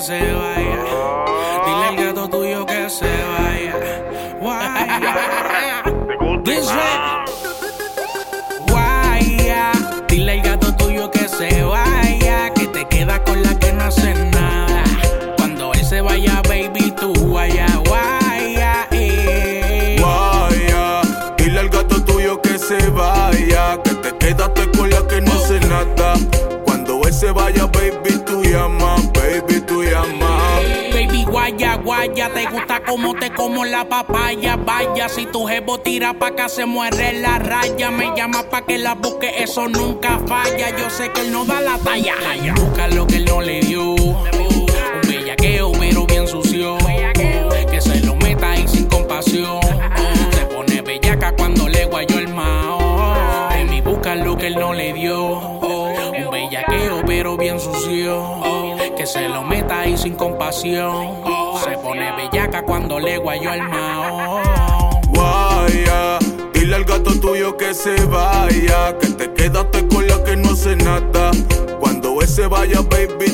se vaya. Dile al gato tuyo que se vaya. Guaya. Dile al gato tuyo que se vaya. Que te queda con la que no hace nada. Cuando él se vaya, baby, tú guaya. Te gusta como te como la papaya. Vaya, si tu jevo tira pa' acá, se muere la raya. Me llama pa' que la busque, eso nunca falla. Yo sé que él no da la talla. Busca lo que él no le dio. Un bellaqueo, pero bien sucio. Que se lo meta ahí sin compasión. Se pone bellaca cuando le guayó el mao. Baby, busca lo que él no le dio. Un bellaqueo, pero bien sucio. Se lo meta ahí sin compasión. Se pone bellaca cuando le guayó el mao. Guaya, dile al gato tuyo que se vaya, que te quedaste con la que no hace nada. Cuando él se vaya, baby,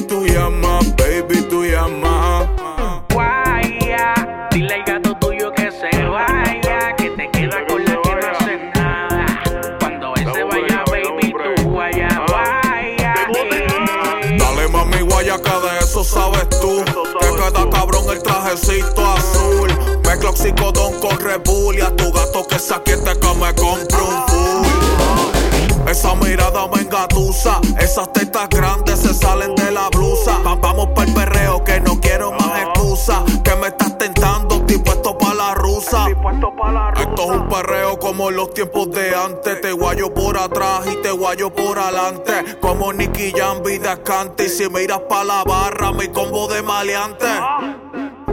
sabes tú. Te queda cabrón el trajecito azul. Mezcla oxicodón con Red Bull y a tu gato que saquiete que me compre un full. Esa mirada me engatusa, esas un perreo como los tiempos de antes. Te guayo por atrás y te guayo por adelante. Como Nicky Jam, vida cante. Y si miras pa' la barra, mi combo de maleante.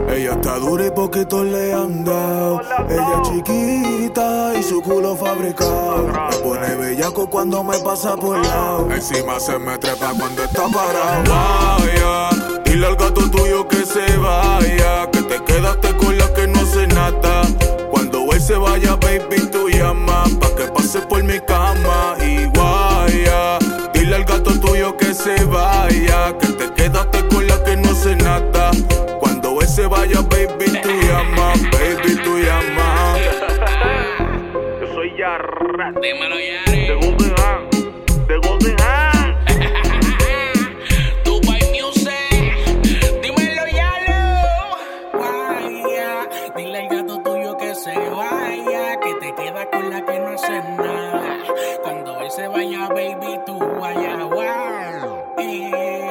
Ella está dura y poquito le han dado. Ella es chiquita y su culo fabricado. Me pone bellaco cuando me pasa por lado. Encima se me trepa cuando está parado. Vaya, dile al gato tuyo que se vaya. Que te quedaste con la que. Se vaya, baby, tú llama. Pa' que pase por mi cama. Y guaya, dile al gato tuyo que se vaya. Que te quedaste con la que no hace nada. Cuando él se vaya, baby, tú llama, baby, tú llama. Yo soy Yarra. Dímelo, Yari. baby, tú guayagua. Eh.